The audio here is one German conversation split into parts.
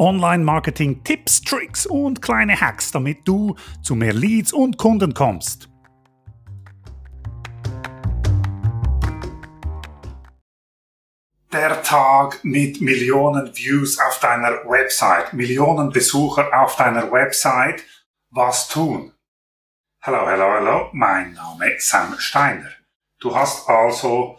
Online-Marketing-Tipps, Tricks und kleine Hacks, damit du zu mehr Leads und Kunden kommst. Der Tag mit Millionen Views auf deiner Website, Millionen Besucher auf deiner Website. Was tun? Hallo, hallo, hallo, mein Name ist Sam Steiner. Du hast also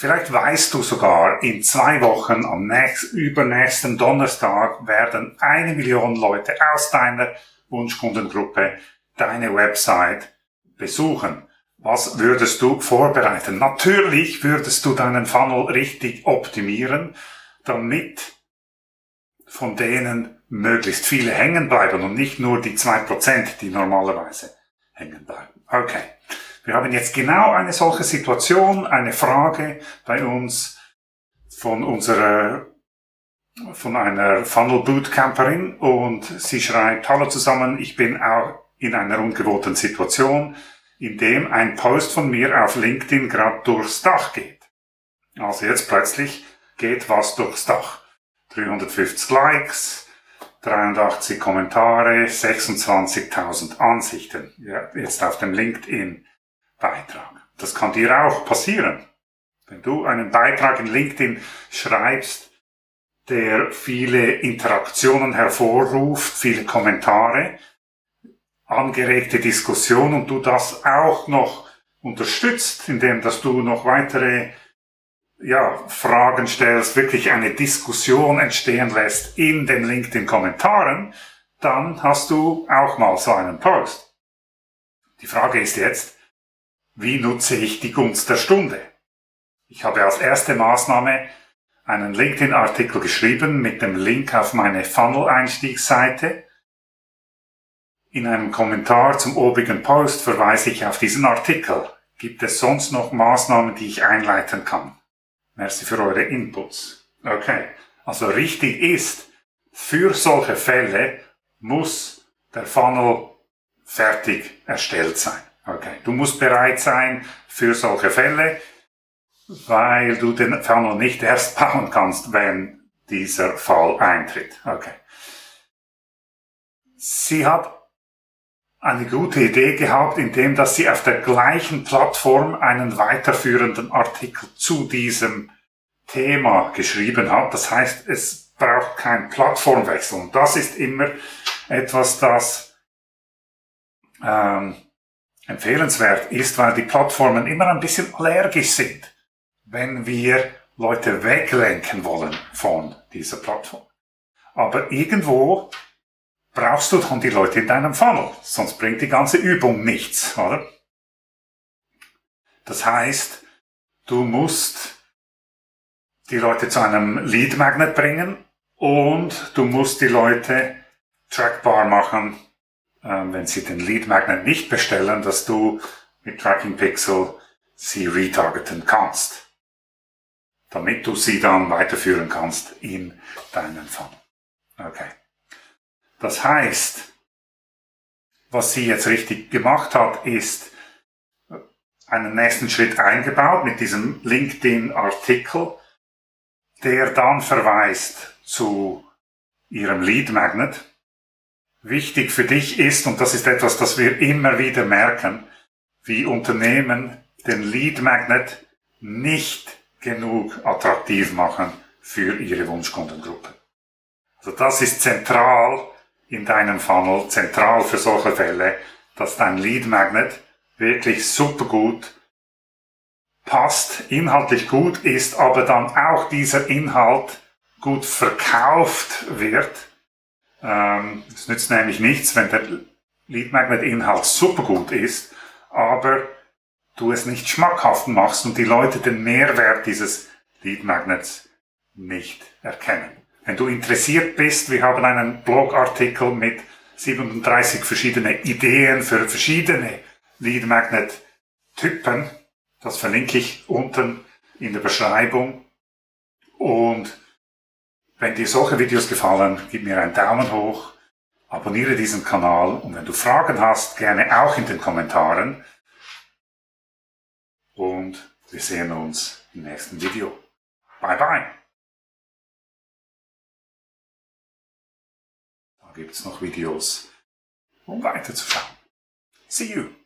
Vielleicht weißt du sogar, in zwei Wochen am nächsten, übernächsten Donnerstag werden eine Million Leute aus deiner Wunschkundengruppe deine Website besuchen. Was würdest du vorbereiten? Natürlich würdest du deinen Funnel richtig optimieren, damit von denen möglichst viele hängen bleiben und nicht nur die zwei Prozent, die normalerweise hängen bleiben. Okay. Wir haben jetzt genau eine solche Situation, eine Frage bei uns von unserer, von einer Funnel Bootcamperin und sie schreibt, hallo zusammen, ich bin auch in einer ungewohnten Situation, in dem ein Post von mir auf LinkedIn gerade durchs Dach geht. Also jetzt plötzlich geht was durchs Dach. 350 Likes, 83 Kommentare, 26.000 Ansichten. Ja, jetzt auf dem LinkedIn Beitrag. Das kann dir auch passieren. Wenn du einen Beitrag in LinkedIn schreibst, der viele Interaktionen hervorruft, viele Kommentare, angeregte Diskussion und du das auch noch unterstützt, indem dass du noch weitere ja, Fragen stellst, wirklich eine Diskussion entstehen lässt in den LinkedIn-Kommentaren, dann hast du auch mal so einen Post. Die Frage ist jetzt, wie nutze ich die Gunst der Stunde? Ich habe als erste Maßnahme einen LinkedIn-Artikel geschrieben mit dem Link auf meine Funnel-Einstiegsseite. In einem Kommentar zum obigen Post verweise ich auf diesen Artikel. Gibt es sonst noch Maßnahmen, die ich einleiten kann? Merci für eure Inputs. Okay. Also richtig ist, für solche Fälle muss der Funnel fertig erstellt sein. Okay. Du musst bereit sein für solche Fälle, weil du den Funnel nicht erst bauen kannst, wenn dieser Fall eintritt. Okay. Sie hat eine gute Idee gehabt, indem dass sie auf der gleichen Plattform einen weiterführenden Artikel zu diesem Thema geschrieben hat. Das heißt, es braucht kein Plattformwechsel. Und das ist immer etwas, das ähm, empfehlenswert ist, weil die Plattformen immer ein bisschen allergisch sind, wenn wir Leute weglenken wollen von dieser Plattform. Aber irgendwo brauchst du dann die Leute in deinem Funnel, sonst bringt die ganze Übung nichts, oder? Das heißt, du musst die Leute zu einem Lead Magnet bringen und du musst die Leute trackbar machen wenn sie den Lead Magnet nicht bestellen, dass du mit Tracking Pixel sie retargeten kannst, damit du sie dann weiterführen kannst in deinen Funnel. Okay. Das heißt, was sie jetzt richtig gemacht hat, ist einen nächsten Schritt eingebaut mit diesem LinkedIn-Artikel, der dann verweist zu ihrem Lead Magnet wichtig für dich ist, und das ist etwas, das wir immer wieder merken, wie Unternehmen den Lead Magnet nicht genug attraktiv machen für ihre Wunschkundengruppe. Also das ist zentral in deinem Funnel, zentral für solche Fälle, dass dein Lead Magnet wirklich super gut passt, inhaltlich gut ist, aber dann auch dieser Inhalt gut verkauft wird ähm, es nützt nämlich nichts, wenn der Lead Magnet Inhalt super gut ist, aber du es nicht schmackhaft machst und die Leute den Mehrwert dieses Lead Magnets nicht erkennen. Wenn du interessiert bist, wir haben einen Blogartikel mit 37 verschiedene Ideen für verschiedene Lead Magnet Typen. Das verlinke ich unten in der Beschreibung. Und wenn dir solche Videos gefallen, gib mir einen Daumen hoch, abonniere diesen Kanal und wenn du Fragen hast, gerne auch in den Kommentaren. Und wir sehen uns im nächsten Video. Bye bye. gibt es noch Videos, um weiterzuschauen. See you!